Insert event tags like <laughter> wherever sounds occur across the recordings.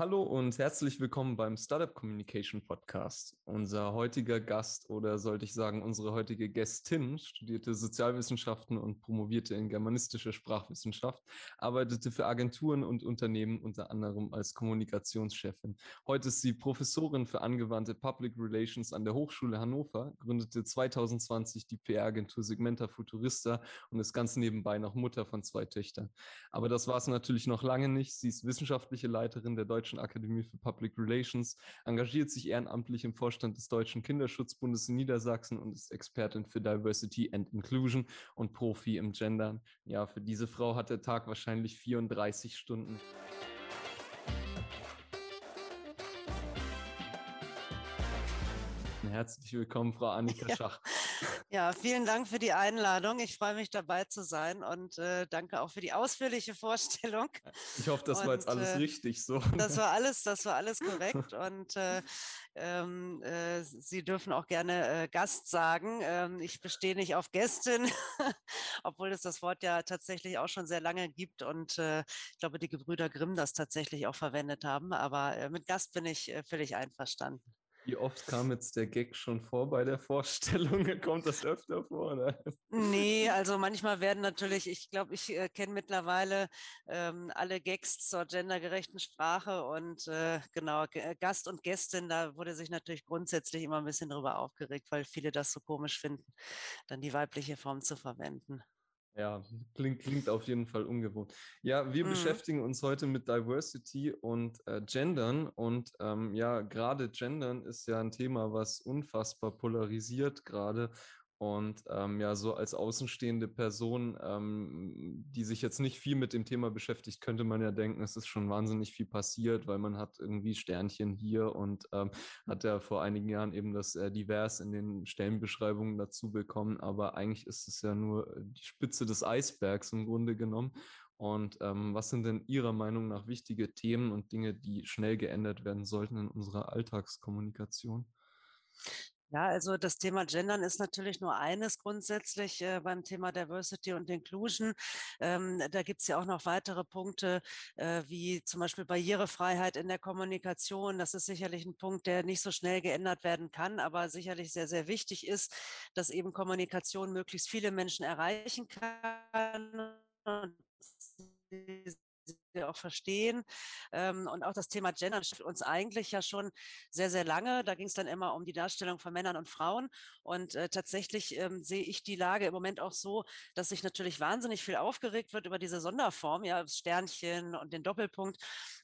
Hallo und herzlich willkommen beim Startup Communication Podcast. Unser heutiger Gast oder sollte ich sagen, unsere heutige Gästin studierte Sozialwissenschaften und promovierte in germanistische Sprachwissenschaft, arbeitete für Agenturen und Unternehmen unter anderem als Kommunikationschefin. Heute ist sie Professorin für angewandte Public Relations an der Hochschule Hannover, gründete 2020 die PR-Agentur Segmenta Futurista und ist ganz nebenbei noch Mutter von zwei Töchtern. Aber das war es natürlich noch lange nicht. Sie ist wissenschaftliche Leiterin der Deutschen Deutschen Akademie für Public Relations, engagiert sich ehrenamtlich im Vorstand des Deutschen Kinderschutzbundes in Niedersachsen und ist Expertin für Diversity and Inclusion und Profi im Gendern. Ja, für diese Frau hat der Tag wahrscheinlich 34 Stunden. Herzlich willkommen, Frau Annika ja. Schach. Ja, vielen Dank für die Einladung. Ich freue mich dabei zu sein und äh, danke auch für die ausführliche Vorstellung. Ich hoffe, das und, war jetzt alles äh, richtig so. Das war alles, das war alles korrekt <laughs> und äh, ähm, äh, Sie dürfen auch gerne äh, Gast sagen. Ähm, ich bestehe nicht auf Gästin, <laughs> obwohl es das Wort ja tatsächlich auch schon sehr lange gibt und äh, ich glaube, die Gebrüder Grimm das tatsächlich auch verwendet haben. Aber mit Gast bin ich völlig einverstanden. Wie oft kam jetzt der Gag schon vor bei der Vorstellung? <laughs> Kommt das öfter vor? Oder? Nee, also manchmal werden natürlich, ich glaube, ich äh, kenne mittlerweile ähm, alle Gags zur gendergerechten Sprache und äh, genau, G Gast und Gästin, da wurde sich natürlich grundsätzlich immer ein bisschen drüber aufgeregt, weil viele das so komisch finden, dann die weibliche Form zu verwenden. Ja, klingt, klingt auf jeden Fall ungewohnt. Ja, wir mhm. beschäftigen uns heute mit Diversity und äh, Gendern. Und ähm, ja, gerade Gendern ist ja ein Thema, was unfassbar polarisiert gerade und ähm, ja, so als außenstehende Person, ähm, die sich jetzt nicht viel mit dem Thema beschäftigt, könnte man ja denken, es ist schon wahnsinnig viel passiert, weil man hat irgendwie Sternchen hier und ähm, hat ja vor einigen Jahren eben das äh, divers in den Stellenbeschreibungen dazu bekommen. Aber eigentlich ist es ja nur die Spitze des Eisbergs im Grunde genommen. Und ähm, was sind denn Ihrer Meinung nach wichtige Themen und Dinge, die schnell geändert werden sollten in unserer Alltagskommunikation? Ja, also das Thema Gendern ist natürlich nur eines grundsätzlich äh, beim Thema Diversity und Inclusion. Ähm, da gibt es ja auch noch weitere Punkte, äh, wie zum Beispiel Barrierefreiheit in der Kommunikation. Das ist sicherlich ein Punkt, der nicht so schnell geändert werden kann, aber sicherlich sehr, sehr wichtig ist, dass eben Kommunikation möglichst viele Menschen erreichen kann. Wir auch verstehen. Ähm, und auch das Thema Gender beschäftigt uns eigentlich ja schon sehr, sehr lange. Da ging es dann immer um die Darstellung von Männern und Frauen. Und äh, tatsächlich ähm, sehe ich die Lage im Moment auch so, dass sich natürlich wahnsinnig viel aufgeregt wird über diese Sonderform, ja, das Sternchen und den Doppelpunkt.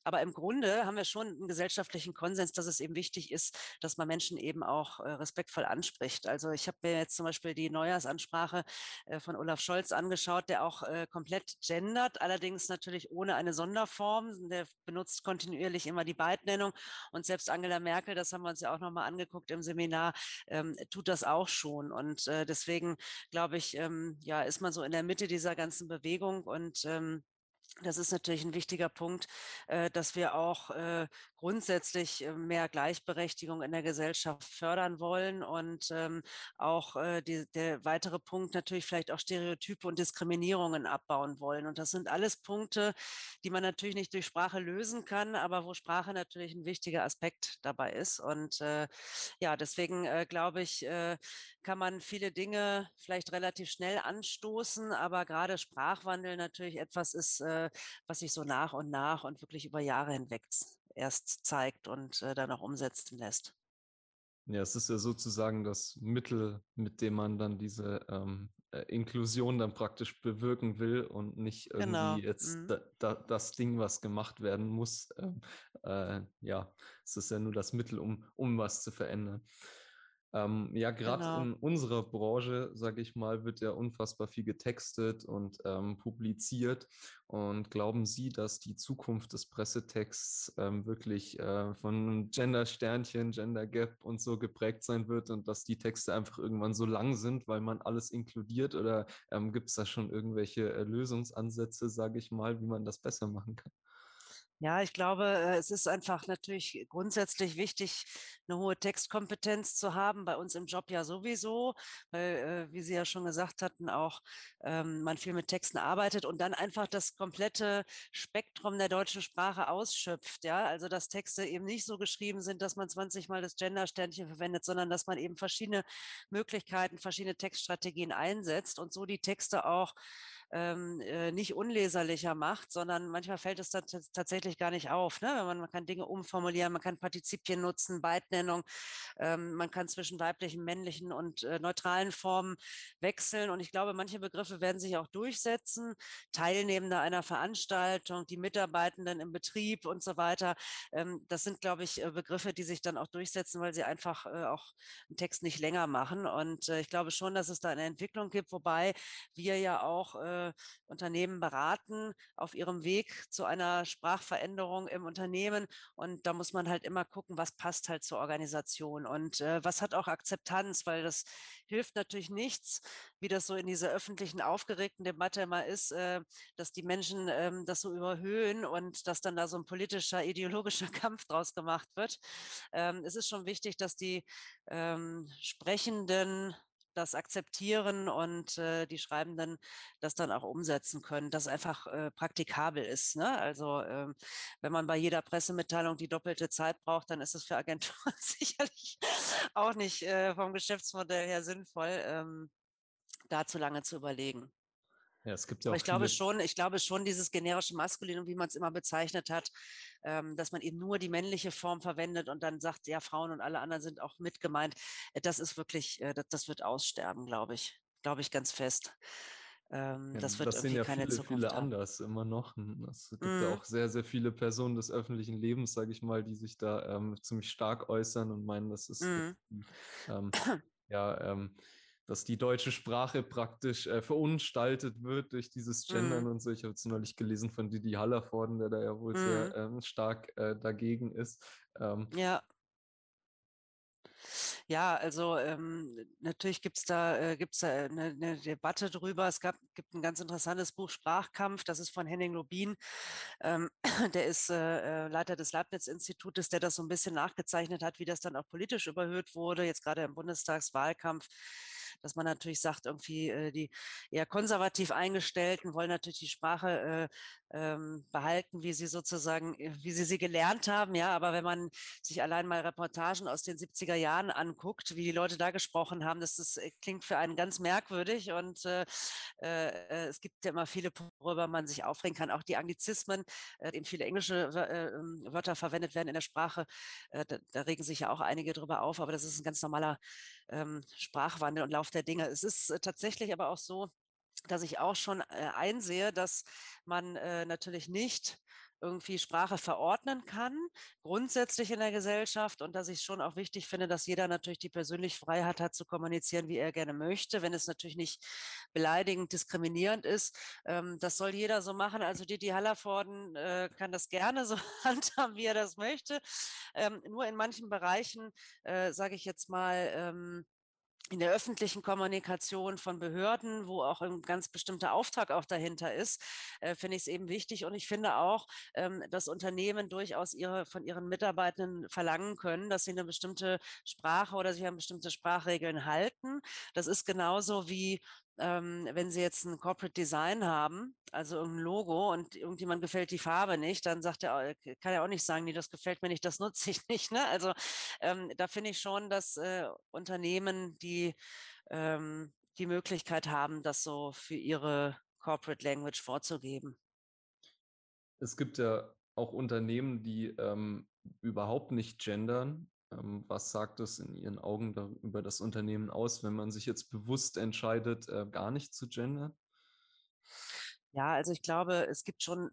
Aber im Grunde haben wir schon einen gesellschaftlichen Konsens, dass es eben wichtig ist, dass man Menschen eben auch äh, respektvoll anspricht. Also ich habe mir jetzt zum Beispiel die Neujahrsansprache äh, von Olaf Scholz angeschaut, der auch komplett gendert, allerdings natürlich ohne eine Sonderform. Der benutzt kontinuierlich immer die Beidnennung. Und selbst Angela Merkel, das haben wir uns ja auch nochmal angeguckt im Seminar, ähm, tut das auch schon. Und äh, deswegen glaube ich, ähm, ja, ist man so in der Mitte dieser ganzen Bewegung und ähm, das ist natürlich ein wichtiger Punkt, äh, dass wir auch äh, grundsätzlich äh, mehr Gleichberechtigung in der Gesellschaft fördern wollen und ähm, auch die, der weitere Punkt natürlich vielleicht auch Stereotype und Diskriminierungen abbauen wollen. Und das sind alles Punkte, die man natürlich nicht durch Sprache lösen kann, aber wo Sprache natürlich ein wichtiger Aspekt dabei ist. Und ja, deswegen glaube ich, kann man viele Dinge vielleicht relativ schnell anstoßen, aber gerade Sprachwandel natürlich etwas ist, äh, was sich so nach und nach und wirklich über Jahre hinweg erst zeigt und äh, dann auch umsetzen lässt. Ja, es ist ja sozusagen das Mittel, mit dem man dann diese ähm, äh, Inklusion dann praktisch bewirken will und nicht irgendwie genau. jetzt mhm. da, da, das Ding, was gemacht werden muss. Ähm, äh, ja, es ist ja nur das Mittel, um, um was zu verändern. Ähm, ja, gerade genau. in unserer Branche, sage ich mal, wird ja unfassbar viel getextet und ähm, publiziert. Und glauben Sie, dass die Zukunft des Pressetexts ähm, wirklich äh, von Gender-Sternchen, Gender-Gap und so geprägt sein wird und dass die Texte einfach irgendwann so lang sind, weil man alles inkludiert? Oder ähm, gibt es da schon irgendwelche äh, Lösungsansätze, sage ich mal, wie man das besser machen kann? Ja, ich glaube, äh, es ist einfach natürlich grundsätzlich wichtig, eine hohe Textkompetenz zu haben, bei uns im Job ja sowieso, weil, äh, wie Sie ja schon gesagt hatten, auch, ähm, man viel mit Texten arbeitet und dann einfach das komplette Spektrum der deutschen Sprache ausschöpft, ja? Also, dass Texte eben nicht so geschrieben sind, dass man 20 Mal das Gender-Sternchen verwendet, sondern dass man eben verschiedene Möglichkeiten, verschiedene Textstrategien einsetzt und so die Texte auch ähm, äh, nicht unleserlicher macht, sondern manchmal fällt es tatsächlich gar nicht auf. Ne? Man, man, kann Dinge umformulieren, man kann Partizipien nutzen, Beidnennung, ähm, man kann zwischen weiblichen, männlichen und äh, neutralen Formen wechseln. Und ich glaube, manche Begriffe werden sich auch durchsetzen. Teilnehmende einer Veranstaltung, die Mitarbeitenden im Betrieb und so weiter. Ähm, das sind, glaube ich, äh, Begriffe, die sich dann auch durchsetzen, weil sie einfach äh, auch einen Text nicht länger machen. Und äh, ich glaube schon, dass es da eine Entwicklung gibt, wobei wir ja auch äh, äh, Unternehmen beraten auf ihrem Weg zu einer Sprachveränderung im Unternehmen. Und da muss man halt immer gucken, was passt halt zur Organisation und äh, was hat auch Akzeptanz, weil das hilft natürlich nichts, wie das so in dieser öffentlichen, aufgeregten Debatte immer ist, äh, dass die Menschen ähm, das so überhöhen und dass dann da so ein politischer, ideologischer <laughs> Kampf draus gemacht wird. Ähm, es ist schon wichtig, dass die ähm, Sprechenden das akzeptieren und äh, die Schreibenden das dann auch umsetzen können, dass einfach äh, praktikabel ist. Ne? Also ähm, wenn man bei jeder Pressemitteilung die doppelte Zeit braucht, dann ist es für Agenturen <laughs> sicherlich auch nicht äh, vom Geschäftsmodell her sinnvoll, ähm, da zu lange zu überlegen. Ja, es gibt ja Aber ich glaube schon, ich glaube schon, dieses generische Maskulinum, wie man es immer bezeichnet hat, ähm, dass man eben nur die männliche Form verwendet und dann sagt, ja, Frauen und alle anderen sind auch mit gemeint. Äh, das ist wirklich, äh, das, das wird aussterben, glaube ich. Glaube ich ganz fest. Ähm, ja, das wird das irgendwie ja keine viele, Zukunft viele haben. anders immer noch. Es gibt mm. ja mhm. auch sehr, sehr viele Personen des öffentlichen Lebens, sage ich mal, die sich da ähm, ziemlich stark äußern und meinen, das ist mm. ähm, ja ähm, dass die deutsche Sprache praktisch äh, verunstaltet wird durch dieses Gendern mm. und so. Ich habe es neulich gelesen von Didi Hallervorden, der da ja wohl mm. sehr mhm. ähm, stark äh, dagegen ist. Ähm, ja. Ja, also ähm, natürlich gibt es da, äh, gibt's da eine, eine, Debatte drüber. Es gab, gibt ein ganz interessantes Buch Sprachkampf, das ist von Henning Lobin. Ähm, <clears throat> der ist äh, äh, Leiter des Leibniz-Institutes, der das so ein bisschen nachgezeichnet hat, wie das dann auch politisch überhöht wurde, jetzt gerade im Bundestagswahlkampf dass man natürlich sagt, irgendwie äh, die eher konservativ Eingestellten wollen natürlich die Sprache äh, ähm, behalten, wie sie sozusagen, äh, wie sie sie gelernt haben. Ja, aber wenn man sich allein mal Reportagen aus den 70er Jahren anguckt, wie die Leute da gesprochen haben, das ist, äh, klingt für einen ganz merkwürdig und äh, äh, es gibt ja immer viele, worüber man sich aufregen kann. Auch die Anglizismen, äh, eben viele englische ähm, Wörter verwendet werden in der Sprache, da, da, regen sich ja auch einige drüber auf, aber das ist ein ganz normaler ähm, Sprachwandel und Lauf der Dinge. Es ist äh, tatsächlich aber auch so, dass ich auch schon äh, einsehe, dass man äh, natürlich nicht irgendwie Sprache verordnen kann, grundsätzlich in der Gesellschaft und dass ich schon auch wichtig finde, dass jeder natürlich die persönliche Freiheit hat zu kommunizieren, wie er gerne möchte, wenn es natürlich nicht beleidigend, diskriminierend ist. Ähm, das soll jeder so machen. Also Didi Hallervorden äh, kann das gerne so <laughs> handhaben, wie er das möchte. Ähm, nur in manchen Bereichen, äh, sage ich jetzt mal, ähm, in der öffentlichen Kommunikation von Behörden, wo auch ein ganz bestimmter Auftrag auch dahinter ist, äh, finde ich es eben wichtig. Und ich finde auch, ähm, dass Unternehmen durchaus ihre, von ihren Mitarbeitenden verlangen können, dass sie eine bestimmte Sprache oder sich an bestimmte Sprachregeln halten. Das ist genauso wie ähm, wenn Sie jetzt ein Corporate Design haben, also irgendein Logo und irgendjemand gefällt die Farbe nicht, dann sagt er, kann er auch nicht sagen, nee, das gefällt mir nicht, das nutze ich <laughs> nicht. Ne? Also ähm, da finde ich schon, dass äh, Unternehmen, die ähm, die Möglichkeit haben, das so für ihre Corporate Language vorzugeben. Es gibt ja auch Unternehmen, die ähm, überhaupt nicht gendern was sagt das in Ihren Augen über das Unternehmen aus, wenn man sich jetzt bewusst entscheidet, äh, gar nicht zu gendern? Ja, also ich glaube, es gibt schon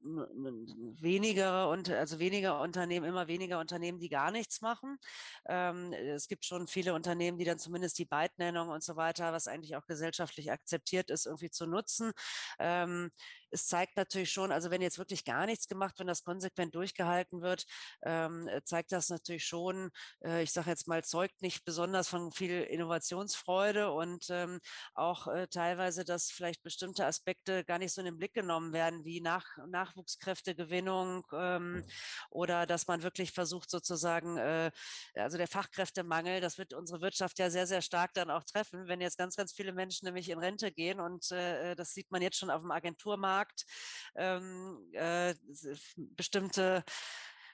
weniger und also weniger Unternehmen, immer weniger Unternehmen, die gar nichts machen. Ähm, es gibt schon viele Unternehmen, die dann zumindest die Beidnennung und so weiter, was eigentlich auch gesellschaftlich akzeptiert ist, irgendwie zu nutzen. Ähm, es zeigt natürlich schon, also wenn jetzt wirklich gar nichts gemacht, wenn das konsequent durchgehalten wird, ähm, zeigt das natürlich schon, äh, ich sage jetzt mal, zeugt nicht besonders von viel Innovationsfreude und ähm, auch äh, teilweise, dass vielleicht bestimmte Aspekte gar nicht so in den Blick genommen werden, wie Nach Nachwuchskräftegewinnung ähm, oder dass man wirklich versucht sozusagen, äh, also der Fachkräftemangel, das wird unsere Wirtschaft ja sehr, sehr stark dann auch treffen, wenn jetzt ganz, ganz viele Menschen nämlich in Rente gehen und äh, das sieht man jetzt schon auf dem Agenturmarkt, ähm, äh, bestimmte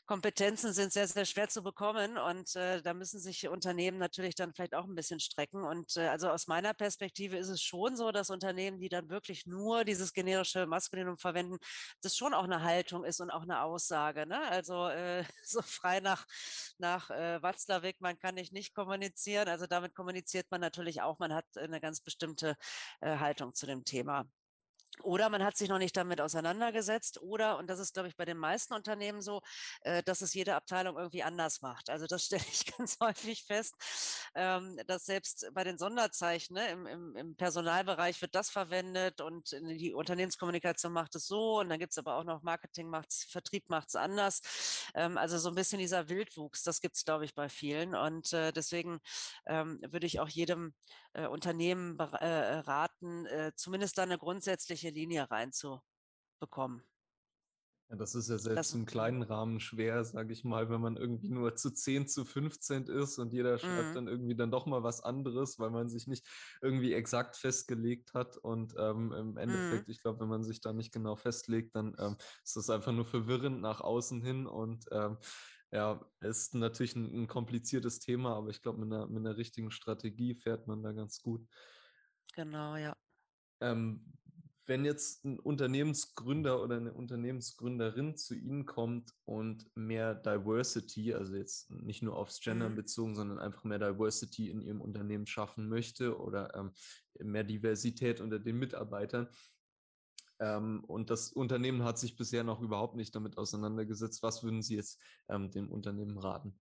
Kompetenzen sind sehr, sehr schwer zu bekommen und äh, da müssen sich Unternehmen natürlich dann vielleicht auch ein bisschen strecken. Und äh, also aus meiner Perspektive ist es schon so, dass Unternehmen, die dann wirklich nur dieses generische Maskulinum verwenden, das schon auch eine Haltung ist und auch eine Aussage. Ne? Also äh, <laughs> so frei nach, nach äh, Watzlawick, man kann nicht nicht kommunizieren. Also damit kommuniziert man natürlich auch, man hat eine ganz bestimmte äh, Haltung zu dem Thema. Oder man hat sich noch nicht damit auseinandergesetzt. Oder, und das ist, glaube ich, bei den meisten Unternehmen so, äh, dass es jede Abteilung irgendwie anders macht. Also das <laughs> stelle ich ganz häufig fest, ähm, dass selbst bei den Sonderzeichen ne, im, im, im, Personalbereich wird das verwendet und die Unternehmenskommunikation macht es so. Und dann gibt es aber auch noch Marketing macht es, Vertrieb macht es anders. Ähm, also so ein bisschen dieser Wildwuchs, das gibt es, glaube ich, bei vielen. Und äh, deswegen ähm, würde ich auch jedem äh, Unternehmen raten, zumindest da eine grundsätzliche Linie reinzubekommen. Ja, das ist ja selbst das, im kleinen Rahmen schwer, sage ich mal, wenn man irgendwie nur zu 10 zu 15 ist und jeder schreibt mhm. dann irgendwie dann doch mal was anderes, weil man sich nicht irgendwie exakt festgelegt hat. Und ähm, im Endeffekt, mhm. ich glaube, wenn man sich da nicht genau festlegt, dann ähm, ist das einfach nur verwirrend nach außen hin und ähm, ja, ist natürlich ein, ein kompliziertes Thema, aber ich glaube, mit einer, mit einer richtigen Strategie fährt man da ganz gut. Genau, ja. Ähm, wenn jetzt ein Unternehmensgründer oder eine Unternehmensgründerin zu Ihnen kommt und mehr Diversity, also jetzt nicht nur aufs Gender mhm. bezogen, sondern einfach mehr Diversity in ihrem Unternehmen schaffen möchte oder ähm, mehr Diversität unter den Mitarbeitern, ähm, und das Unternehmen hat sich bisher noch überhaupt nicht damit auseinandergesetzt. Was würden Sie jetzt ähm, dem Unternehmen raten?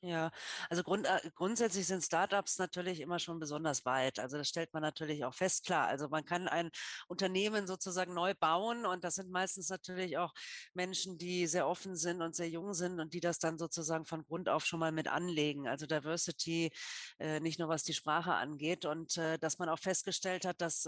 Ja, also grund, äh, grundsätzlich sind Startups natürlich immer schon besonders weit. Also das stellt man natürlich auch fest, klar. Also man kann ein Unternehmen sozusagen neu bauen und das sind meistens natürlich auch Menschen, die sehr offen sind und sehr jung sind und die das dann sozusagen von Grund auf schon mal mit anlegen. Also Diversity, äh, nicht nur was die Sprache angeht und äh, dass man auch festgestellt hat, dass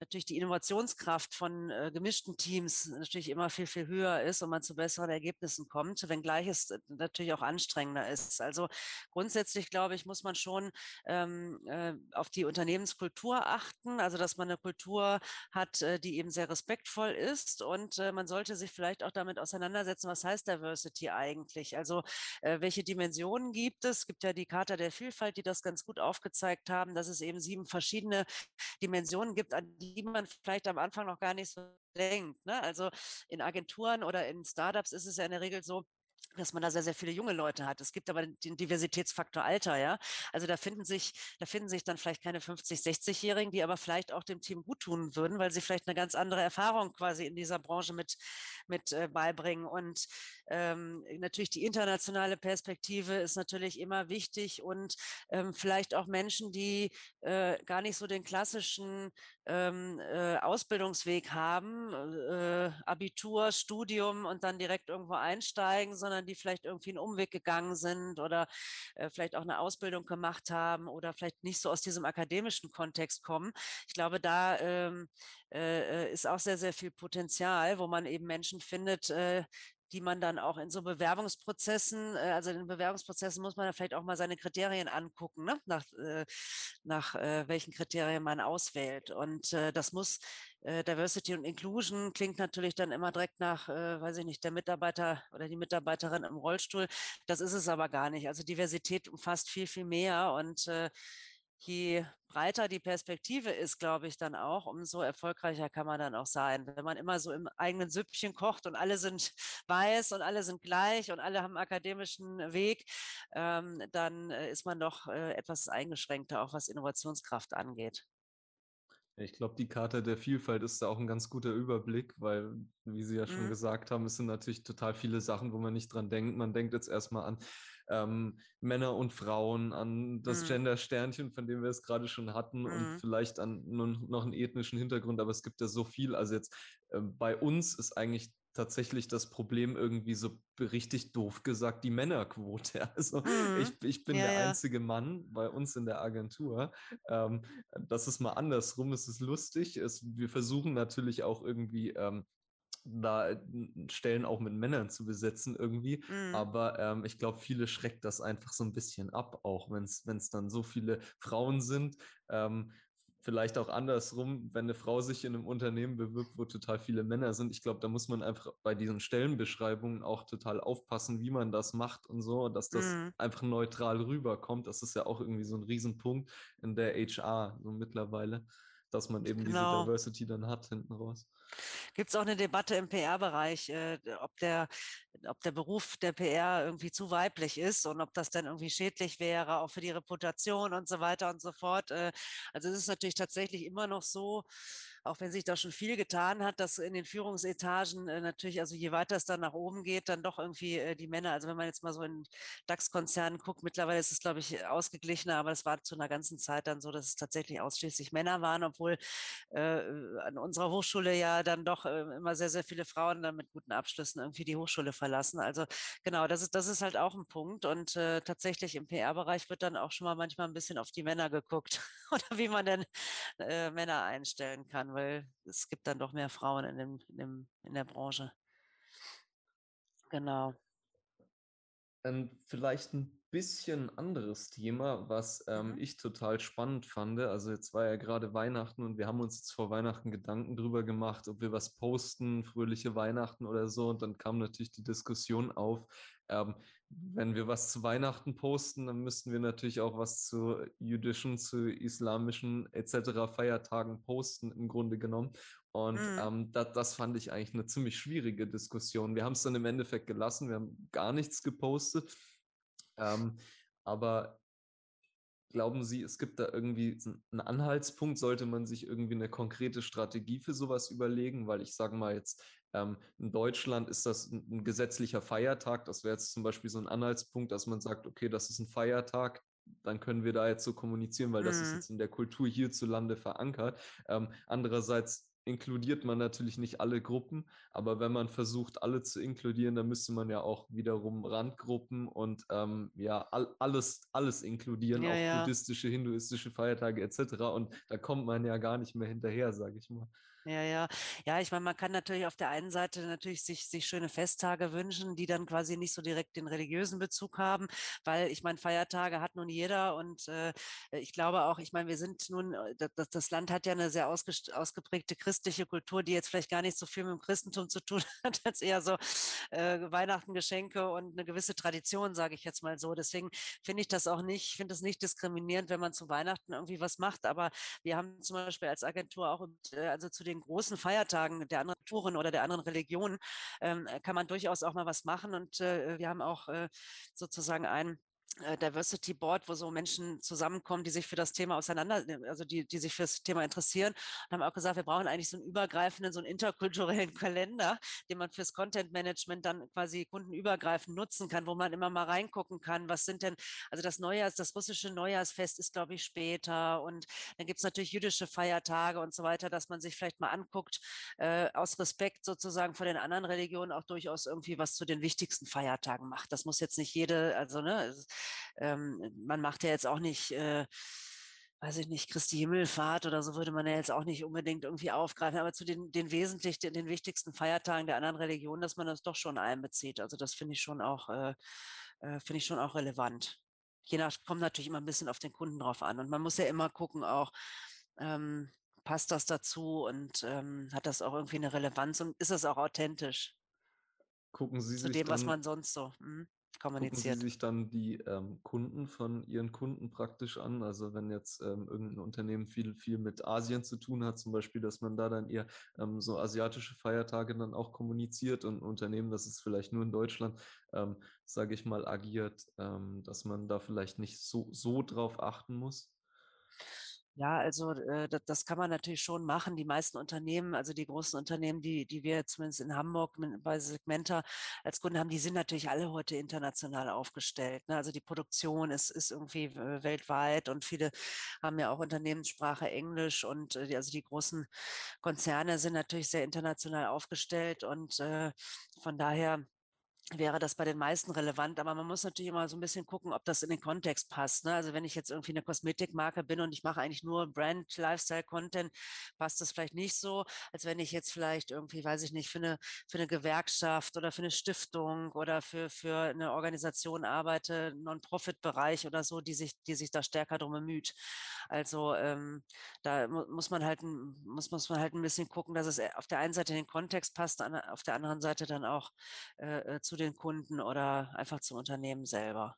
natürlich die Innovationskraft von gemischten Teams natürlich immer viel, viel höher ist und man zu besseren Ergebnissen kommt, wenngleich es natürlich auch anstrengender ist Also grundsätzlich, glaube ich, muss man schon ähm, äh, auf die Unternehmenskultur achten, also dass man eine Kultur hat, äh, die eben sehr respektvoll ist und äh, man sollte sich vielleicht auch damit auseinandersetzen, was heißt Diversity eigentlich? Also äh, welche Dimensionen gibt es? Es gibt ja die Charta der Vielfalt, die das ganz gut aufgezeigt haben, dass es eben sieben verschiedene Dimensionen gibt, an die man vielleicht am Anfang noch gar nicht so denkt. Ne? Also in Agenturen oder in Startups ist es ja in der Regel so, dass man da sehr, sehr viele junge Leute hat. Es gibt aber den Diversitätsfaktor Alter, ja. Also da finden sich, da finden sich dann vielleicht keine 50, 60-Jährigen, die aber vielleicht auch dem Team gut tun würden, weil sie vielleicht eine ganz andere Erfahrung quasi in dieser Branche mit, mit äh, beibringen. Und ähm, natürlich die internationale Perspektive ist natürlich immer wichtig und ähm, vielleicht auch Menschen, die äh, gar nicht so den klassischen ähm, äh, Ausbildungsweg haben, äh, Abitur, Studium und dann direkt irgendwo einsteigen, sondern die vielleicht irgendwie einen Umweg gegangen sind oder äh, vielleicht auch eine Ausbildung gemacht haben oder vielleicht nicht so aus diesem akademischen Kontext kommen. Ich glaube, da ähm, äh, äh, ist auch sehr, sehr viel Potenzial, wo man eben Menschen findet, äh, die man dann auch in so Bewerbungsprozessen, äh, also in Bewerbungsprozessen muss man ja vielleicht auch mal seine Kriterien angucken, ne? nach, äh, nach äh, welchen Kriterien man auswählt. Und das muss Diversity und Inclusion klingt natürlich dann immer direkt nach, weiß ich nicht, der Mitarbeiter oder die Mitarbeiterin im Rollstuhl. Das ist es aber gar nicht. Also Diversität umfasst viel, viel mehr und je breiter die Perspektive ist, glaube ich, dann auch, umso erfolgreicher kann man dann auch sein. Wenn man immer so im eigenen Süppchen kocht und alle sind <laughs> weiß und alle sind gleich und alle haben einen akademischen Weg, ähm, dann äh, ist man doch äh, etwas eingeschränkter, auch was Innovationskraft angeht. Ich glaube, die Karte der Vielfalt ist da auch ein ganz guter Überblick, weil, wie Sie ja schon Mhm. gesagt haben, es sind natürlich total viele Sachen, wo man nicht dran denkt. Man denkt jetzt erstmal an ähm, Männer und Frauen, an das Mhm. Gender-Sternchen, von dem wir es gerade schon hatten, und Mhm. vielleicht an nun noch einen ethnischen Hintergrund, aber es gibt ja so viel. Also jetzt ähm, bei uns ist eigentlich tatsächlich das Problem irgendwie so richtig doof gesagt die Männerquote. <laughs> Also Mhm. ich, ich bin Ja, der ja. einzige Mann bei uns in der Agentur. Ähm, das ist mal andersrum, es ist lustig. Es, wir versuchen natürlich auch irgendwie ähm, da äh, Stellen auch mit Männern zu besetzen irgendwie. Mhm. Aber ähm, ich glaube, viele schreckt das einfach so ein bisschen ab, auch wenn es dann so viele Frauen sind. Ähm, vielleicht auch andersrum, wenn eine Frau sich in einem Unternehmen bewirbt, wo total viele Männer sind. Ich glaube, da muss man einfach bei diesen Stellenbeschreibungen auch total aufpassen, wie man das macht und so, dass das Mhm. einfach neutral rüberkommt. Das ist ja auch irgendwie so ein Riesenpunkt in der HR so mittlerweile, dass man eben diese Genau. Diversity dann hat hinten raus. Gibt es auch eine Debatte im PR-Bereich, äh, ob, der, ob der Beruf der PR irgendwie zu weiblich ist und ob das dann irgendwie schädlich wäre, auch für die Reputation und so weiter und so fort. Äh, also es ist natürlich tatsächlich immer noch so, auch wenn sich da schon viel getan hat, dass in den Führungsetagen äh, natürlich, also je weiter es dann nach oben geht, dann doch irgendwie äh, die Männer, also wenn man jetzt mal so in DAX-Konzernen guckt, mittlerweile ist es, glaube ich, ausgeglichener, aber es war zu einer ganzen Zeit dann so, dass es tatsächlich ausschließlich Männer waren, obwohl äh, an unserer Hochschule ja dann doch äh, immer sehr, sehr viele Frauen dann mit guten Abschlüssen irgendwie die Hochschule verlassen. Also genau, das ist, das ist halt auch ein Punkt. Und äh, tatsächlich im PR-Bereich wird dann auch schon mal manchmal ein bisschen auf die Männer geguckt <laughs> oder wie man denn äh, Männer einstellen kann, weil es gibt dann doch mehr Frauen in, dem, in, dem, in der Branche. Genau. Ähm, vielleicht ein bisschen anderes Thema, was ähm, Mhm. ich total spannend fand. Also jetzt war ja gerade Weihnachten und wir haben uns jetzt vor Weihnachten Gedanken drüber gemacht, ob wir was posten, fröhliche Weihnachten oder so. Und dann kam natürlich die Diskussion auf, ähm, wenn wir was zu Weihnachten posten, dann müssten wir natürlich auch was zu jüdischen, zu islamischen etc. Feiertagen posten, im Grunde genommen. Und Mhm. ähm, das, das fand ich eigentlich eine ziemlich schwierige Diskussion. Wir haben es dann im Endeffekt gelassen, wir haben gar nichts gepostet. Ähm, aber glauben Sie, es gibt da irgendwie einen Anhaltspunkt? Sollte man sich irgendwie eine konkrete Strategie für sowas überlegen? Weil ich sage mal jetzt, ähm, in Deutschland ist das ein, ein gesetzlicher Feiertag. Das wäre jetzt zum Beispiel so ein Anhaltspunkt, dass man sagt, okay, das ist ein Feiertag, dann können wir da jetzt so kommunizieren, weil das ist Mhm. jetzt in der Kultur hierzulande verankert. Ähm, andererseits inkludiert man natürlich nicht alle Gruppen, aber wenn man versucht, alle zu inkludieren, dann müsste man ja auch wiederum Randgruppen und ähm, ja, all, alles, alles inkludieren, Ja, auch ja. buddhistische, hinduistische Feiertage etc. Und da kommt man ja gar nicht mehr hinterher, sage ich mal. Ja, ja. Ja, ich meine, man kann natürlich auf der einen Seite natürlich sich, sich schöne Festtage wünschen, die dann quasi nicht so direkt den religiösen Bezug haben, weil ich meine, Feiertage hat nun jeder und äh, ich glaube auch, ich meine, wir sind nun, äh, das, das Land hat ja eine sehr ausgeprägte christliche Kultur, die jetzt vielleicht gar nicht so viel mit dem Christentum zu tun <laughs> hat, als eher so äh, Weihnachten, Geschenke und eine gewisse Tradition, sage ich jetzt mal so. Deswegen finde ich das auch nicht, finde es nicht diskriminierend, wenn man zu Weihnachten irgendwie was macht, aber wir haben zum Beispiel als Agentur auch, äh, also zu den den großen Feiertagen der anderen Touren oder der anderen Religionen ähm, kann man durchaus auch mal was machen. Und äh, wir haben auch äh, sozusagen ein äh, Diversity Board, wo so Menschen zusammenkommen, die sich für das Thema auseinander, also die, die sich für das Thema interessieren und haben auch gesagt, wir brauchen eigentlich so einen übergreifenden, so einen interkulturellen <laughs> Kalender, den man fürs Content Management dann quasi kundenübergreifend nutzen kann, wo man immer mal reingucken kann, was sind denn, also das Neujahrs, das russische Neujahrsfest ist, glaube ich, später und dann gibt es natürlich jüdische Feiertage und so weiter, dass man sich vielleicht mal anguckt, äh, aus Respekt sozusagen vor den anderen Religionen auch durchaus irgendwie was zu den wichtigsten Feiertagen macht. Das muss jetzt nicht jede, also ne, ähm, man macht ja jetzt auch nicht, äh, weiß ich nicht, Christi Himmelfahrt oder so würde man ja jetzt auch nicht unbedingt irgendwie aufgreifen, aber zu den, den wesentlich, den, den wichtigsten Feiertagen der anderen Religionen, dass man das doch schon einbezieht. Also das finde ich schon auch, äh, äh, finde ich schon auch relevant. Je nach, kommt natürlich immer ein bisschen auf den Kunden drauf an. Und man muss ja immer gucken auch, ähm, passt das dazu und ähm, hat das auch irgendwie eine Relevanz und ist das auch authentisch? Gucken Sie zu sich dem, was man sonst so hm, Gucken Sie kommuniziert. sich dann die ähm, Kunden von Ihren Kunden praktisch an? Also wenn jetzt ähm, irgendein Unternehmen viel, viel mit Asien zu tun hat, zum Beispiel, dass man da dann eher ähm, so asiatische Feiertage dann auch kommuniziert und ein Unternehmen, das ist vielleicht nur in Deutschland, ähm, sage ich mal, agiert, ähm, dass man da vielleicht nicht so, so drauf achten muss? Ja, also äh, das kann man natürlich schon machen. Die meisten Unternehmen, also die großen Unternehmen, die, die wir zumindest in Hamburg bei Segmenta als Kunden haben, die sind natürlich alle heute international aufgestellt. Ne? Also die Produktion ist, ist irgendwie weltweit und viele haben ja auch Unternehmenssprache Englisch und äh, also die großen Konzerne sind natürlich sehr international aufgestellt und äh, von daher wäre das bei den meisten relevant, aber man muss natürlich immer so ein bisschen gucken, ob das in den Kontext passt. Ne? Also wenn ich jetzt irgendwie eine Kosmetikmarke bin und ich mache eigentlich nur Brand, Lifestyle-Content, passt das vielleicht nicht so, als wenn ich jetzt vielleicht irgendwie, weiß ich nicht, für eine, für eine Gewerkschaft oder für eine Stiftung oder für, für eine Organisation arbeite, Non-Profit-Bereich oder so, die sich, die sich da stärker drum bemüht. Also ähm, da mu muss man halt muss, muss man halt ein bisschen gucken, dass es äh, auf der einen Seite in den Kontext passt, auf der anderen Seite dann auch äh, äh zu den Kunden oder einfach zum Unternehmen selber.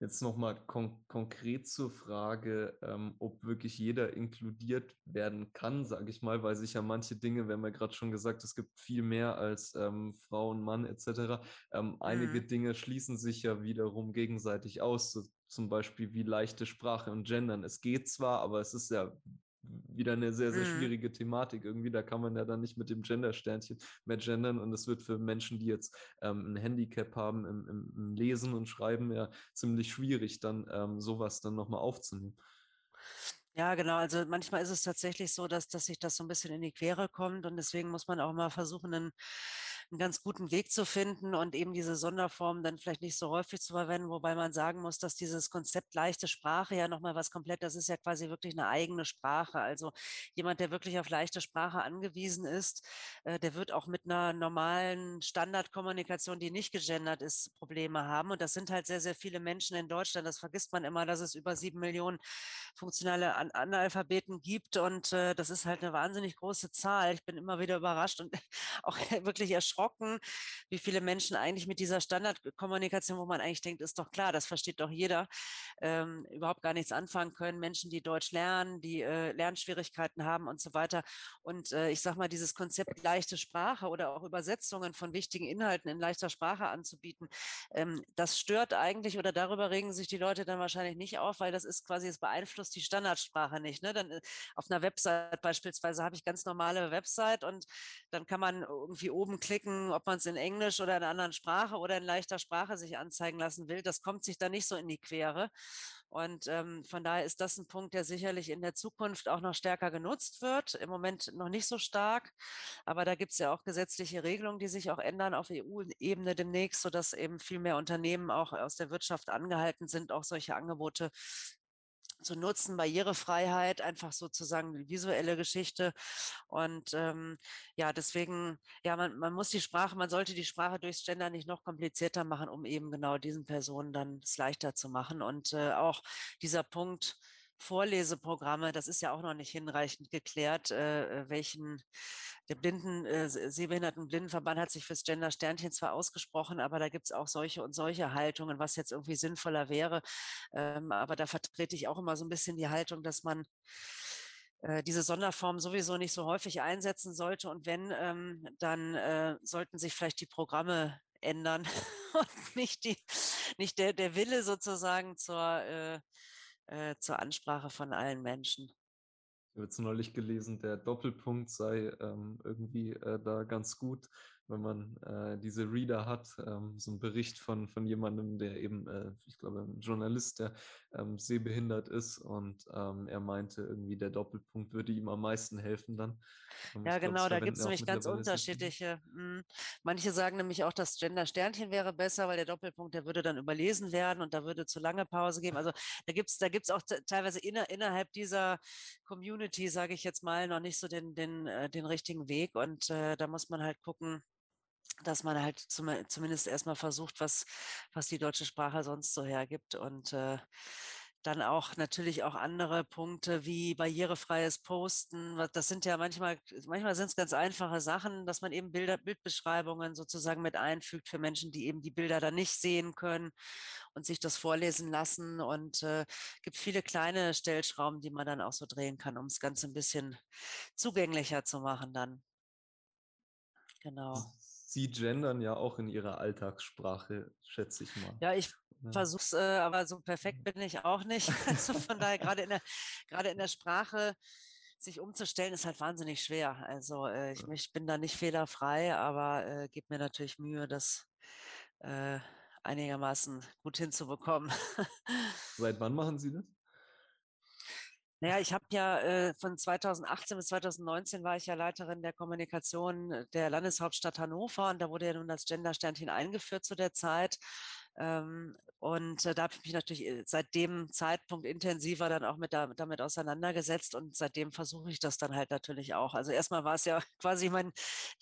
Jetzt nochmal kon konkret zur Frage, ähm, ob wirklich jeder inkludiert werden kann, sage ich mal, weil sich ja manche Dinge, wir haben ja gerade schon gesagt, es gibt viel mehr als ähm, Frau und Mann etc. Ähm, einige mhm. Dinge schließen sich ja wiederum gegenseitig aus, so zum Beispiel wie leichte Sprache und Gendern. Es geht zwar, aber es ist ja wieder eine sehr, sehr mhm. schwierige Thematik irgendwie. Da kann man ja dann nicht mit dem Gender-Sternchen mehr gendern und es wird für Menschen, die jetzt ähm, ein Handicap haben im, im, im, Lesen und Schreiben ja ziemlich schwierig, dann ähm, sowas dann nochmal aufzunehmen. Ja, genau. Also manchmal ist es tatsächlich so, dass, dass sich das so ein bisschen in die Quere kommt und deswegen muss man auch mal versuchen, einen einen ganz guten Weg zu finden und eben diese Sonderformen dann vielleicht nicht so häufig zu verwenden, wobei man sagen muss, dass dieses Konzept leichte Sprache ja nochmal was komplett, das ist ja quasi wirklich eine eigene Sprache. Also jemand, der wirklich auf leichte Sprache angewiesen ist, äh, der wird auch mit einer normalen Standardkommunikation, die nicht gegendert ist, Probleme haben. Und das sind halt sehr, sehr viele Menschen in Deutschland. Das vergisst man immer, dass es über sieben Millionen funktionale An Analphabeten gibt. Und äh, das ist halt eine wahnsinnig große Zahl. Ich bin immer wieder überrascht und <laughs> auch wirklich erschrocken erschrocken, wie viele Menschen eigentlich mit dieser Standardkommunikation, wo man eigentlich denkt, ist doch klar, das versteht doch jeder, ähm, überhaupt gar nichts anfangen können. Menschen, die Deutsch lernen, die äh, Lernschwierigkeiten haben und so weiter. Und äh, ich sage mal, dieses Konzept leichte Sprache oder auch Übersetzungen von wichtigen Inhalten in leichter Sprache anzubieten, ähm, das stört eigentlich oder darüber regen sich die Leute dann wahrscheinlich nicht auf, weil das ist quasi, es beeinflusst die Standardsprache nicht. Ne? Dann äh, auf einer Website beispielsweise habe ich ganz normale Website und dann kann man irgendwie oben klicken, klicken, ob man es in Englisch oder in einer anderen Sprache oder in leichter Sprache sich anzeigen lassen will. Das kommt sich da nicht so in die Quere. Und ähm, von daher ist das ein Punkt, der sicherlich in der Zukunft auch noch stärker genutzt wird. Im Moment noch nicht so stark, aber da gibt es ja auch gesetzliche Regelungen, die sich auch ändern auf EU-Ebene demnächst, sodass eben viel mehr Unternehmen auch aus der Wirtschaft angehalten sind, auch solche Angebote zu nutzen, Barrierefreiheit, einfach sozusagen die visuelle Geschichte. Und ähm, ja, deswegen, ja, man, man muss die Sprache, man sollte die Sprache durchs Gender nicht noch komplizierter machen, um eben genau diesen Personen dann es leichter zu machen. Und äh, auch dieser Punkt, Vorleseprogramme, das ist ja auch noch nicht hinreichend geklärt, äh, äh welchen der Blinden, äh, Sehbehinderten Blindenverband hat sich fürs Gender Sternchen zwar ausgesprochen, aber da gibt es auch solche und solche Haltungen, was jetzt irgendwie sinnvoller wäre. Ähm, aber da vertrete ich auch immer so ein bisschen die Haltung, dass man äh, diese Sonderform sowieso nicht so häufig einsetzen sollte. Und wenn, ähm, dann äh, sollten sich vielleicht die Programme ändern <laughs> und nicht, die, nicht der, der Wille sozusagen zur, äh, äh, zur Ansprache von allen Menschen. Habe jetzt neulich gelesen, der Doppelpunkt sei ähm, irgendwie äh, da ganz gut, wenn man äh, diese Reader hat. Ähm, so ein Bericht von, von jemandem, der eben, äh, ich glaube, ein Journalist, der ähm, sehbehindert ist und ähm, er meinte irgendwie, der Doppelpunkt würde ihm am meisten helfen dann. Ähm, ja, genau, glaub, da gibt es nämlich ganz unterschiedliche. Mh. Manche sagen nämlich auch, das Gender-Sternchen wäre besser, weil der Doppelpunkt, der würde dann überlesen werden und da würde zu lange Pause geben. Also da gibt es da gibt's auch teilweise inner, innerhalb dieser Community, sage ich jetzt mal, noch nicht so den, den, äh, den richtigen Weg und äh, da muss man halt gucken, dass man halt zum, zumindest erstmal versucht, was, was die deutsche Sprache sonst so hergibt und äh, dann auch natürlich auch andere Punkte wie barrierefreies Posten. Das sind ja manchmal, manchmal sind es ganz einfache Sachen, dass man eben Bilder, Bildbeschreibungen sozusagen mit einfügt für Menschen, die eben die Bilder dann nicht sehen können und sich das vorlesen lassen. Und äh, gibt viele kleine Stellschrauben, die man dann auch so drehen kann, um es ganz ein bisschen zugänglicher zu machen dann. Genau. Sie gendern ja auch in ihrer Alltagssprache, schätze ich mal. Ja, ich, Ja. Versuch's, äh, aber so perfekt bin ich auch nicht. <laughs> also von daher gerade in der gerade in der Sprache sich umzustellen ist halt wahnsinnig schwer. Also äh, ich, ich, bin da nicht fehlerfrei, aber äh, gebe mir natürlich Mühe, das äh, einigermaßen gut hinzubekommen. <laughs> Seit wann machen Sie das? Naja, ich habe ja äh, von 2018 bis 2019 war ich ja Leiterin der Kommunikation der Landeshauptstadt Hannover und da wurde ja nun das Gender-Sternchen eingeführt zu der Zeit. Ähm, und äh, da habe ich mich natürlich äh, seit dem Zeitpunkt intensiver dann auch mit da, damit auseinandergesetzt und seitdem versuche ich das dann halt natürlich auch. Also erstmal war es ja <laughs> quasi mein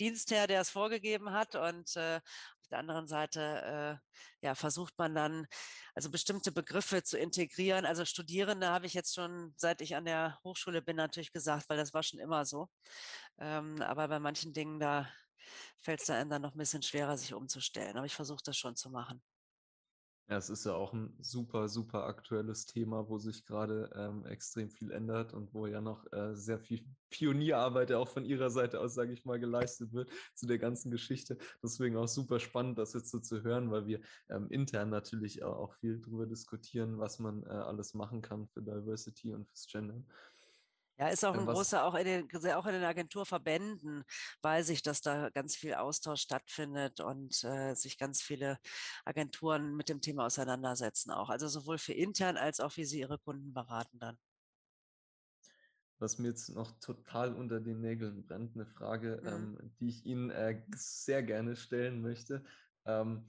Dienstherr, der es vorgegeben hat und äh, auf der anderen Seite äh, ja, versucht man dann also bestimmte Begriffe zu integrieren. Also Studierende habe ich jetzt schon, seit ich an der Hochschule bin, natürlich gesagt, weil das war schon immer so. Ähm, aber bei manchen Dingen, da fällt es dann noch ein bisschen schwerer, sich umzustellen. Aber ich versuche das schon zu machen. Ja, es ist ja auch ein super, super aktuelles Thema, wo sich gerade ähm, extrem viel ändert und wo ja noch äh, sehr viel Pionierarbeit auch von Ihrer Seite aus, sage ich mal, geleistet wird zu der ganzen Geschichte. Deswegen auch super spannend, das jetzt so zu hören, weil wir ähm, intern natürlich auch viel darüber diskutieren, was man äh, alles machen kann für Diversity und fürs Gender. Ja, ist auch ein Was, großer, auch in, den, auch in den Agenturverbänden weiß ich, dass da ganz viel Austausch stattfindet und äh, sich ganz viele Agenturen mit dem Thema auseinandersetzen auch. Also sowohl für intern als auch wie sie ihre Kunden beraten dann. Was mir jetzt noch total unter den Nägeln brennt, eine Frage, mhm. ähm, die ich Ihnen äh, sehr gerne stellen möchte. Ähm,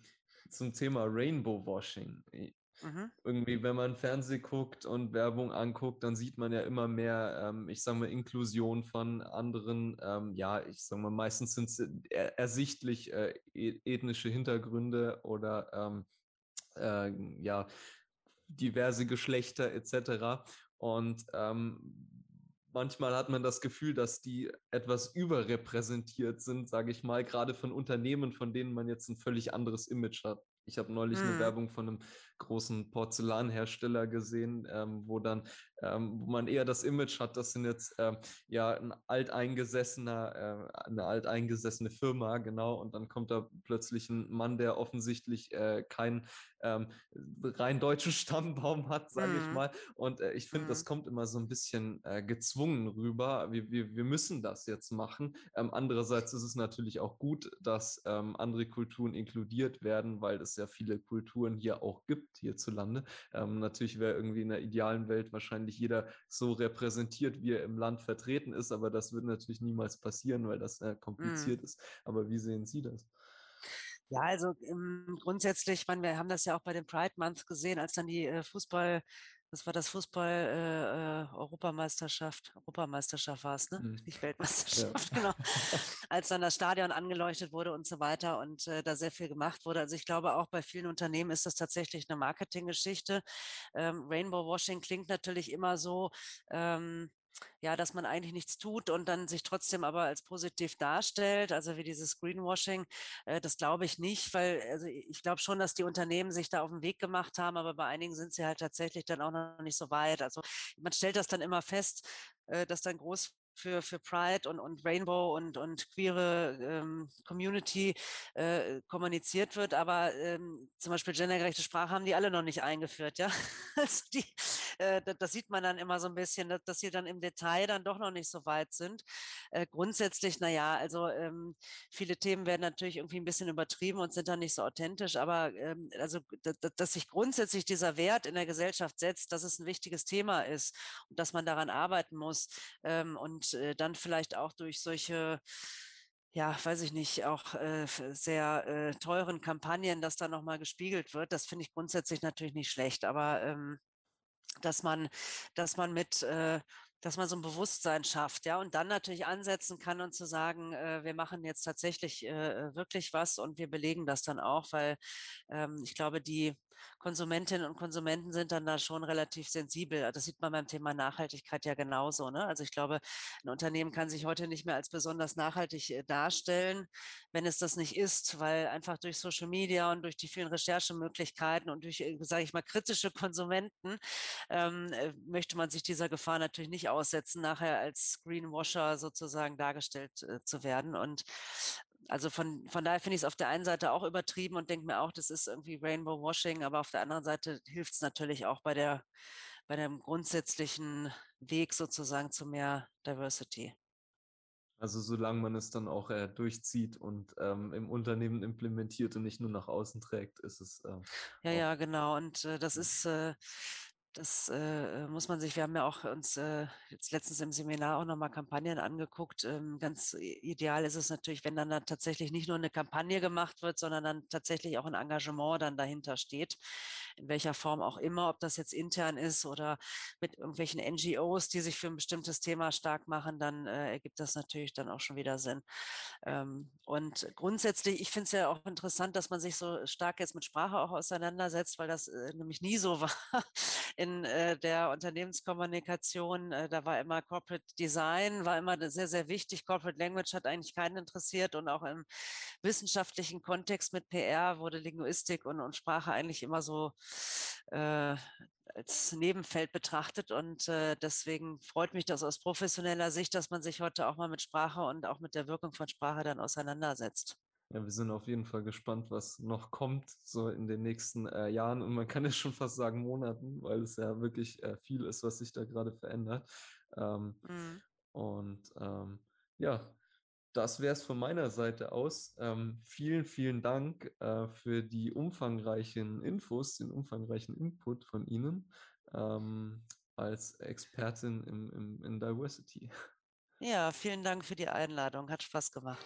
zum Thema Rainbow Washing. Mhm. Irgendwie, wenn man Fernsehen guckt und Werbung anguckt, dann sieht man ja immer mehr, ähm, ich sage mal, Inklusion von anderen, ähm, ja, ich sage mal, meistens sind es er ersichtlich äh, e-, ethnische Hintergründe oder ähm, äh, ja, diverse Geschlechter etc. Und ähm, manchmal hat man das Gefühl, dass die etwas überrepräsentiert sind, sage ich mal, gerade von Unternehmen, von denen man jetzt ein völlig anderes Image hat. Ich habe neulich hm. eine Werbung von einem großen Porzellanhersteller gesehen, ähm, wo dann, ähm, wo man eher das Image hat, das sind jetzt ähm, ja ein alteingesessener, äh, eine alteingesessene Firma, genau, und dann kommt da plötzlich ein Mann, der offensichtlich äh, keinen ähm, rein deutschen <laughs> Stammbaum hat, sage mhm. ich mal. Und äh, ich finde, mhm. das kommt immer so ein bisschen äh, gezwungen rüber. Wir, wir, wir müssen das jetzt machen. Ähm, andererseits ist es natürlich auch gut, dass ähm, andere Kulturen inkludiert werden, weil es ja viele Kulturen hier auch gibt, hierzulande. Ähm, natürlich wäre irgendwie in der idealen Welt wahrscheinlich jeder so repräsentiert, wie er im Land vertreten ist, aber das wird natürlich niemals passieren, weil das äh, kompliziert mhm. ist. Aber wie sehen Sie das? Ja, also ähm, grundsätzlich, ich meine, wir haben das ja auch bei dem Pride Month gesehen, als dann die äh, Fußball, das war das Fußball-Europameisterschaft, äh, Europameisterschaft war es, ne? Mhm. Nicht <laughs> Weltmeisterschaft, ja. <laughs> genau. Als dann das Stadion angeleuchtet wurde und so weiter und äh, da sehr viel gemacht wurde. Also ich glaube, auch bei vielen Unternehmen ist das tatsächlich eine Marketinggeschichte. Ähm, Rainbow Washing klingt natürlich immer so, ähm, ja, dass man eigentlich nichts tut und dann sich trotzdem aber als positiv darstellt, also wie dieses Greenwashing, äh, das glaube ich nicht, weil also ich glaube schon, dass die Unternehmen sich da auf den Weg gemacht haben, aber bei einigen sind sie halt tatsächlich dann auch noch nicht so weit. Also man stellt das dann immer fest, äh, dass dann groß für, für Pride und, und Rainbow und, und queere ähm, Community äh, kommuniziert wird, aber ähm, zum Beispiel gendergerechte Sprache haben die alle noch nicht eingeführt, ja. <laughs> Also die, äh, das sieht man dann immer so ein bisschen, dass, dass sie dann im Detail dann doch noch nicht so weit sind. Äh, grundsätzlich, naja, also ähm, viele Themen werden natürlich irgendwie ein bisschen übertrieben und sind dann nicht so authentisch, aber ähm, also dass sich grundsätzlich dieser Wert in der Gesellschaft setzt, dass es ein wichtiges Thema ist und dass man daran arbeiten muss ähm, und äh, dann vielleicht auch durch solche ja, weiß ich nicht, auch äh, sehr äh, teuren Kampagnen, dass da nochmal gespiegelt wird. Das finde ich grundsätzlich natürlich nicht schlecht, aber ähm, dass man, dass man mit äh, dass man so ein Bewusstsein schafft, ja, und dann natürlich ansetzen kann und zu sagen, äh, wir machen jetzt tatsächlich äh, wirklich was und wir belegen das dann auch, weil ähm, ich glaube, die Konsumentinnen und Konsumenten sind dann da schon relativ sensibel. Das sieht man beim Thema Nachhaltigkeit ja genauso. Ne? Also ich glaube, ein Unternehmen kann sich heute nicht mehr als besonders nachhaltig äh, darstellen, wenn es das nicht ist, weil einfach durch Social Media und durch die vielen Recherchemöglichkeiten und durch, äh, sage ich mal, kritische Konsumenten ähm, äh, möchte man sich dieser Gefahr natürlich nicht aussetzen, nachher als Greenwasher sozusagen dargestellt äh, zu werden. Und also von, von daher finde ich es auf der einen Seite auch übertrieben und denke mir auch, das ist irgendwie Rainbow Washing, aber auf der anderen Seite hilft es natürlich auch bei der bei dem grundsätzlichen Weg sozusagen zu mehr Diversity. Also solange man es dann auch äh, durchzieht und ähm, im Unternehmen implementiert und nicht nur nach außen trägt, ist es. Äh, ja, ja, genau. Und äh, das ist äh, das äh, äh, muss man sich, wir haben ja auch uns äh, jetzt letztens im Seminar auch nochmal Kampagnen angeguckt. Ähm, ganz ideal ist es natürlich, wenn dann, dann tatsächlich nicht nur eine Kampagne gemacht wird, sondern dann tatsächlich auch ein Engagement dann dahinter steht, in welcher Form auch immer, ob das jetzt intern ist oder mit irgendwelchen NGOs, die sich für ein bestimmtes Thema stark machen, dann äh, ergibt das natürlich dann auch schon wieder Sinn. Ähm, und grundsätzlich, ich finde es ja auch interessant, dass man sich so stark jetzt mit Sprache auch auseinandersetzt, weil das äh, nämlich nie so <laughs> war in äh, der Unternehmenskommunikation. Äh, da war immer Corporate Design, war immer sehr, sehr wichtig. Corporate Language hat eigentlich keinen interessiert und auch im wissenschaftlichen Kontext mit PR wurde Linguistik und, und Sprache eigentlich immer so äh, als Nebenfeld betrachtet. Und äh, deswegen freut mich das aus professioneller Sicht, dass man sich heute auch mal mit Sprache und auch mit der Wirkung von Sprache dann auseinandersetzt. Ja, wir sind auf jeden Fall gespannt, was noch kommt, so in den nächsten äh, Jahren. Und man kann es schon fast sagen Monaten, weil es ja wirklich äh, viel ist, was sich da gerade verändert. Ähm, mhm. Und ähm, ja, das wäre es von meiner Seite aus. Ähm, vielen, vielen Dank äh, für die umfangreichen Infos, den umfangreichen Input von Ihnen ähm, als Expertin im, im, in Diversity. Ja, vielen Dank für die Einladung. Hat Spaß gemacht.